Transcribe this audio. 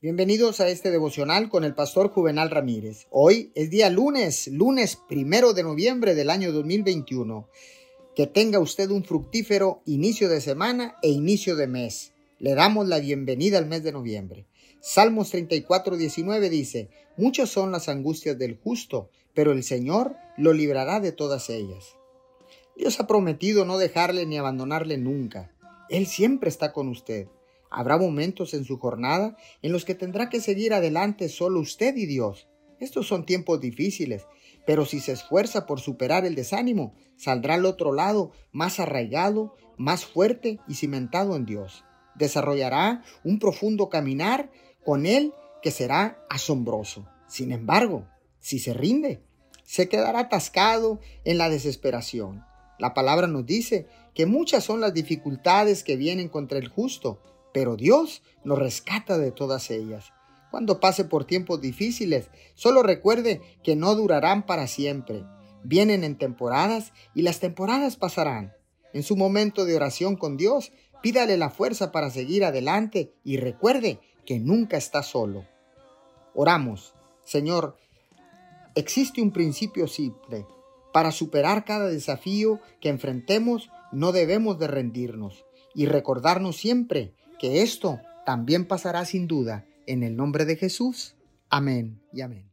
Bienvenidos a este devocional con el pastor Juvenal Ramírez. Hoy es día lunes, lunes primero de noviembre del año 2021. Que tenga usted un fructífero inicio de semana e inicio de mes. Le damos la bienvenida al mes de noviembre. Salmos 34, 19 dice, Muchas son las angustias del justo, pero el Señor lo librará de todas ellas. Dios ha prometido no dejarle ni abandonarle nunca. Él siempre está con usted. Habrá momentos en su jornada en los que tendrá que seguir adelante solo usted y Dios. Estos son tiempos difíciles, pero si se esfuerza por superar el desánimo, saldrá al otro lado más arraigado, más fuerte y cimentado en Dios. Desarrollará un profundo caminar con Él que será asombroso. Sin embargo, si se rinde, se quedará atascado en la desesperación. La palabra nos dice que muchas son las dificultades que vienen contra el justo, pero Dios nos rescata de todas ellas. Cuando pase por tiempos difíciles, solo recuerde que no durarán para siempre. Vienen en temporadas y las temporadas pasarán. En su momento de oración con Dios, pídale la fuerza para seguir adelante y recuerde que nunca está solo. Oramos, Señor, existe un principio simple. Para superar cada desafío que enfrentemos, no debemos de rendirnos y recordarnos siempre que esto también pasará sin duda en el nombre de Jesús. Amén y amén.